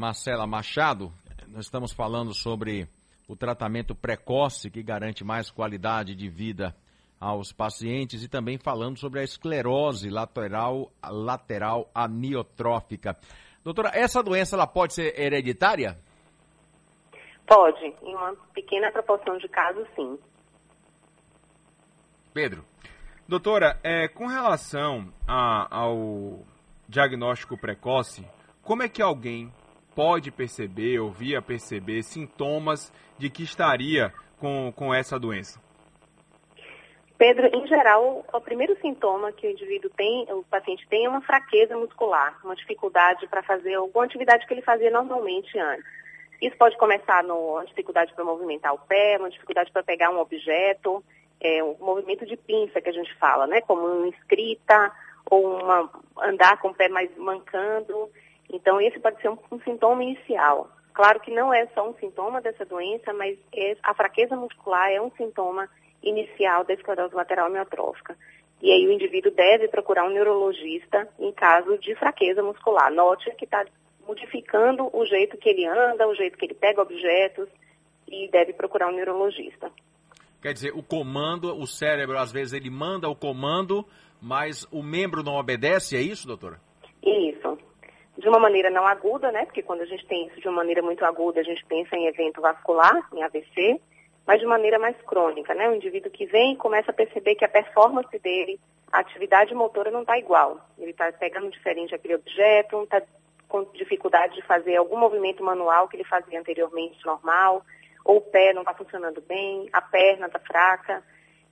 Marcela Machado. Nós estamos falando sobre o tratamento precoce que garante mais qualidade de vida aos pacientes e também falando sobre a esclerose lateral, lateral amiotrófica. Doutora, essa doença ela pode ser hereditária? Pode, em uma pequena proporção de casos, sim. Pedro. Doutora, é, com relação a, ao diagnóstico precoce, como é que alguém pode perceber ou via perceber sintomas de que estaria com, com essa doença? Pedro, em geral, o primeiro sintoma que o indivíduo tem, o paciente tem, é uma fraqueza muscular, uma dificuldade para fazer alguma atividade que ele fazia normalmente antes. Isso pode começar no uma dificuldade para movimentar o pé, uma dificuldade para pegar um objeto, é, um movimento de pinça que a gente fala, né? Como uma escrita ou uma, andar com o pé mais mancando. Então, esse pode ser um, um sintoma inicial. Claro que não é só um sintoma dessa doença, mas é, a fraqueza muscular é um sintoma inicial da esclerose lateral amiotrófica. E aí o indivíduo deve procurar um neurologista em caso de fraqueza muscular. Note que está modificando o jeito que ele anda, o jeito que ele pega objetos e deve procurar um neurologista. Quer dizer, o comando, o cérebro, às vezes ele manda o comando, mas o membro não obedece, é isso, doutora? Isso. De uma maneira não aguda, né? Porque quando a gente tem isso de uma maneira muito aguda, a gente pensa em evento vascular, em AVC, mas de maneira mais crônica, né? O indivíduo que vem começa a perceber que a performance dele, a atividade motora não está igual. Ele está pegando diferente aquele objeto, está com dificuldade de fazer algum movimento manual que ele fazia anteriormente normal, ou o pé não está funcionando bem, a perna está fraca.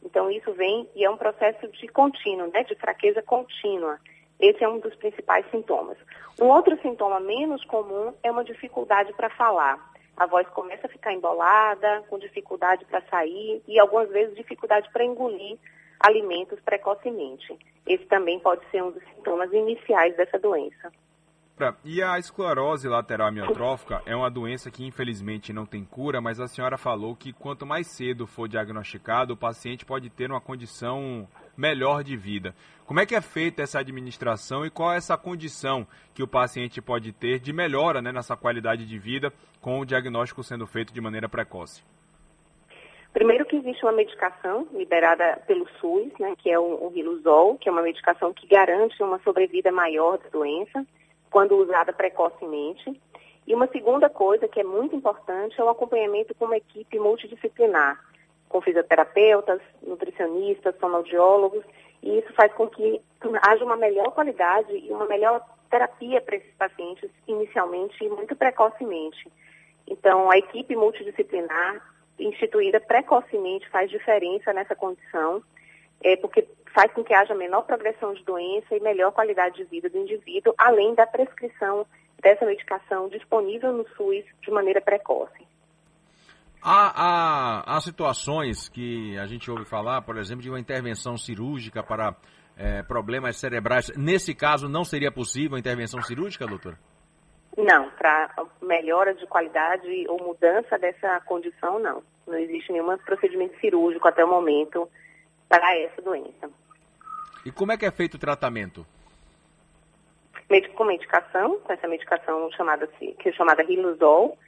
Então isso vem e é um processo de contínuo, né? De fraqueza contínua. Esse é um dos principais sintomas. Um outro sintoma menos comum é uma dificuldade para falar a voz começa a ficar embolada, com dificuldade para sair e algumas vezes dificuldade para engolir alimentos precocemente. Esse também pode ser um dos sintomas iniciais dessa doença. E a esclerose lateral amiotrófica é uma doença que infelizmente não tem cura, mas a senhora falou que quanto mais cedo for diagnosticado, o paciente pode ter uma condição melhor de vida. Como é que é feita essa administração e qual é essa condição que o paciente pode ter de melhora né, nessa qualidade de vida com o diagnóstico sendo feito de maneira precoce? Primeiro que existe uma medicação liberada pelo SUS, né, que é o, o Riluzol, que é uma medicação que garante uma sobrevida maior da doença quando usada precocemente. E uma segunda coisa que é muito importante é o acompanhamento com uma equipe multidisciplinar, com fisioterapeutas, nutricionistas, fonoaudiólogos, e isso faz com que haja uma melhor qualidade e uma melhor terapia para esses pacientes inicialmente e muito precocemente. Então, a equipe multidisciplinar instituída precocemente faz diferença nessa condição, é, porque faz com que haja menor progressão de doença e melhor qualidade de vida do indivíduo, além da prescrição dessa medicação disponível no SUS de maneira precoce. Há, há, há situações que a gente ouve falar, por exemplo, de uma intervenção cirúrgica para é, problemas cerebrais. Nesse caso, não seria possível a intervenção cirúrgica, doutor? Não, para melhora de qualidade ou mudança dessa condição, não. Não existe nenhum procedimento cirúrgico até o momento para essa doença. E como é que é feito o tratamento? Com medicação, com essa medicação chamada, que é chamada Riluzol,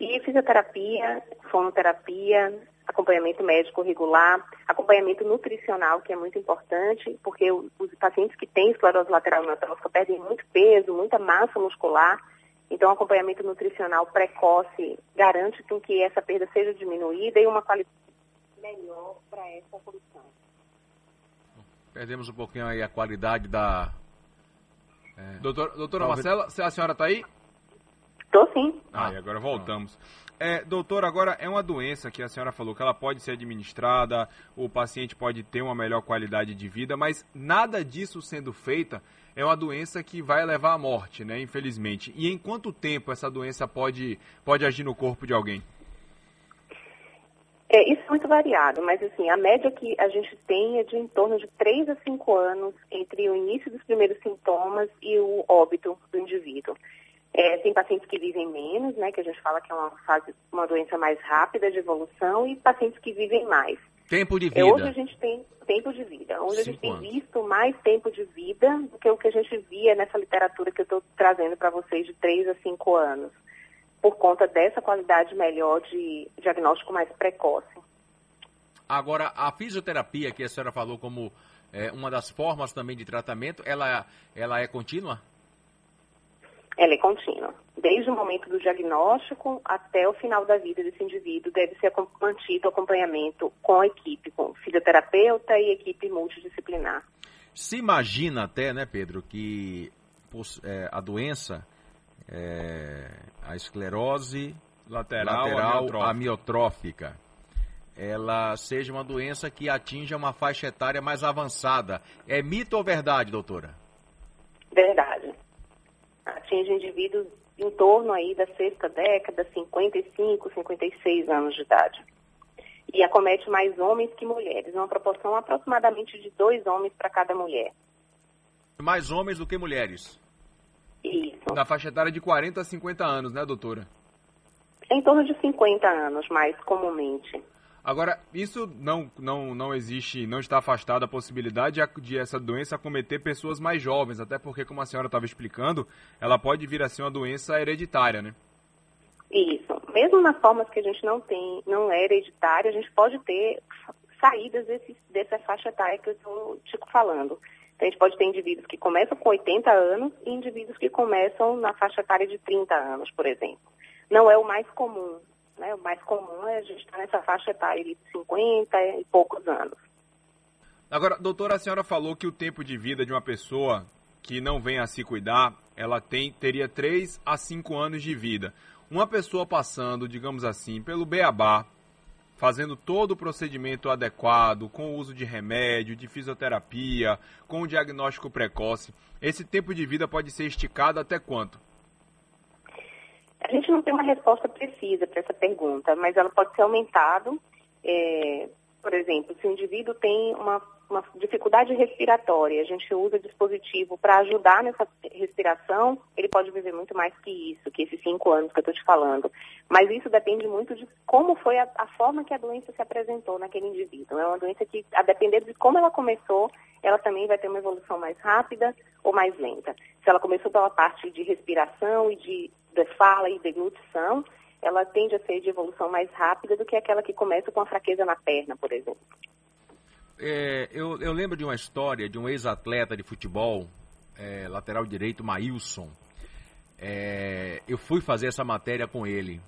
e fisioterapia, fonoterapia, acompanhamento médico regular, acompanhamento nutricional, que é muito importante, porque os pacientes que têm esclerose lateral amiotrófica perdem muito peso, muita massa muscular, então acompanhamento nutricional precoce garante com que essa perda seja diminuída e uma qualidade melhor para essa condição. Perdemos um pouquinho aí a qualidade da. É... Doutor, doutora Marcela, a senhora está aí? Estou sim. Ah, e agora voltamos. É, doutor, agora é uma doença que a senhora falou que ela pode ser administrada, o paciente pode ter uma melhor qualidade de vida, mas nada disso sendo feita é uma doença que vai levar à morte, né? Infelizmente. E em quanto tempo essa doença pode, pode agir no corpo de alguém? É, isso é muito variado, mas assim, a média que a gente tem é de em torno de 3 a 5 anos entre o início dos primeiros sintomas e o óbito do indivíduo. É, tem pacientes que vivem menos, né, que a gente fala que é uma fase, uma doença mais rápida de evolução, e pacientes que vivem mais. Tempo de é, vida. É, hoje a gente tem tempo de vida. Hoje Cinco a gente tem anos. visto mais tempo de vida do que o que a gente via nessa literatura que eu estou trazendo para vocês de 3 a 5 anos. Por conta dessa qualidade melhor de diagnóstico mais precoce. Agora, a fisioterapia que a senhora falou como é, uma das formas também de tratamento, ela, ela é contínua? Ela é contínua. Desde o momento do diagnóstico até o final da vida desse indivíduo, deve ser mantido o acompanhamento com a equipe, com fisioterapeuta e equipe multidisciplinar. Se imagina até, né, Pedro, que é, a doença, é, a esclerose lateral, lateral amiotrófica, ela seja uma doença que atinja uma faixa etária mais avançada. É mito ou verdade, doutora? Verdade. Atinge indivíduos em torno aí da sexta década, 55, 56 anos de idade. E acomete mais homens que mulheres, uma proporção aproximadamente de dois homens para cada mulher. Mais homens do que mulheres? Isso. Na faixa etária de 40 a 50 anos, né, doutora? Em torno de 50 anos, mais comumente. Agora, isso não, não, não existe, não está afastado a possibilidade de essa doença acometer pessoas mais jovens, até porque, como a senhora estava explicando, ela pode vir a ser uma doença hereditária, né? Isso. Mesmo nas formas que a gente não tem, não é hereditária, a gente pode ter saídas desse, dessa faixa etária que eu estou te falando. Então, a gente pode ter indivíduos que começam com 80 anos e indivíduos que começam na faixa etária de 30 anos, por exemplo. Não é o mais comum, né? O mais comum é a gente estar nessa faixa etária de 50 e poucos anos. Agora, doutora, a senhora falou que o tempo de vida de uma pessoa que não vem a se cuidar, ela tem, teria 3 a 5 anos de vida. Uma pessoa passando, digamos assim, pelo beabá, fazendo todo o procedimento adequado, com o uso de remédio, de fisioterapia, com o diagnóstico precoce, esse tempo de vida pode ser esticado até quanto? A gente não tem uma resposta precisa para essa pergunta, mas ela pode ser aumentado. É, por exemplo, se o indivíduo tem uma, uma dificuldade respiratória, a gente usa dispositivo para ajudar nessa respiração, ele pode viver muito mais que isso, que esses cinco anos que eu estou te falando. Mas isso depende muito de como foi a, a, forma que a doença se apresentou naquele indivíduo. É uma doença que, a depender de como ela começou, ela também vai ter uma evolução mais rápida ou mais lenta. Se ela começou pela parte de respiração e de de fala e deglutição, ela tende a ser de evolução mais rápida do que aquela que começa com a fraqueza na perna, por exemplo. É, eu, eu, lembro de uma história de um ex-atleta de futebol, é, lateral direito, Maílson. É, eu fui fazer essa matéria com ele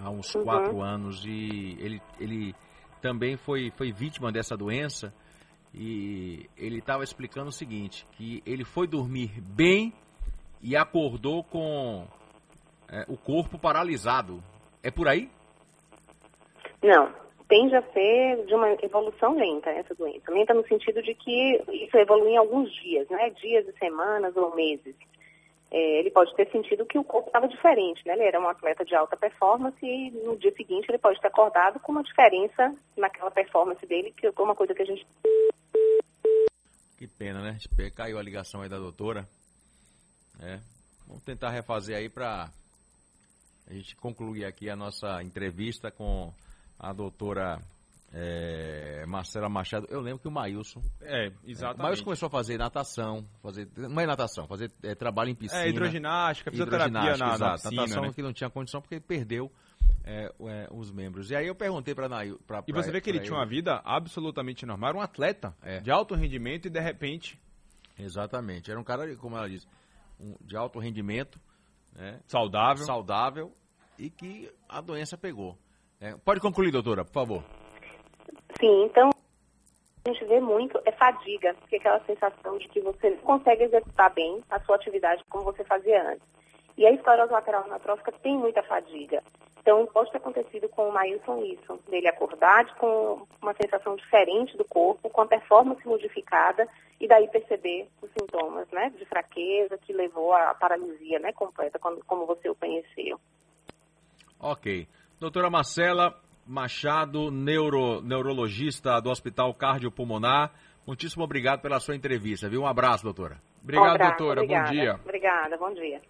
há uns uhum. quatro anos e ele, ele também foi, foi vítima dessa doença e ele estava explicando o seguinte, que ele foi dormir bem e acordou com é, o corpo paralisado. É por aí? Não. Tende a ser de uma evolução lenta essa doença. Lenta no sentido de que isso evolui em alguns dias, né? Dias, semanas ou meses. É, ele pode ter sentido que o corpo estava diferente, né? Ele era um atleta de alta performance e no dia seguinte ele pode ter acordado com uma diferença naquela performance dele, que é uma coisa que a gente. Que pena, né? Caiu a ligação aí da doutora. É. Vamos tentar refazer aí para a gente concluir aqui a nossa entrevista com a doutora é, Marcela Machado. Eu lembro que o Maílson. É, exatamente. É, o Maílson começou a fazer natação, fazer. Não é natação, fazer é, trabalho em piscina. É, hidroginástica, fisioterapia hidroginástica, na, exato, na piscina, natação né? que não tinha condição porque perdeu é, é, os membros. E aí eu perguntei para Nail. Pra, e você vê que ele tinha uma vida absolutamente normal, era um atleta é. de alto rendimento e de repente. Exatamente. Era um cara, como ela disse, um, de alto rendimento né? saudável. saudável e que a doença pegou. É, pode concluir, doutora, por favor. Sim, então a gente vê muito é fadiga, que é aquela sensação de que você não consegue executar bem a sua atividade como você fazia antes. E a esclerose lateral amiotrófica tem muita fadiga. Então, pode ter acontecido com o Maílson isso, dele acordar com uma sensação diferente do corpo, com a performance modificada, e daí perceber os sintomas né, de fraqueza que levou à paralisia né, completa, como você o conheceu. Ok. Doutora Marcela Machado, neuro, neurologista do Hospital Cardiopulmonar, muitíssimo obrigado pela sua entrevista, viu? Um abraço, doutora. Obrigado, um abraço, doutora. Obrigada. Bom dia. Obrigada, bom dia.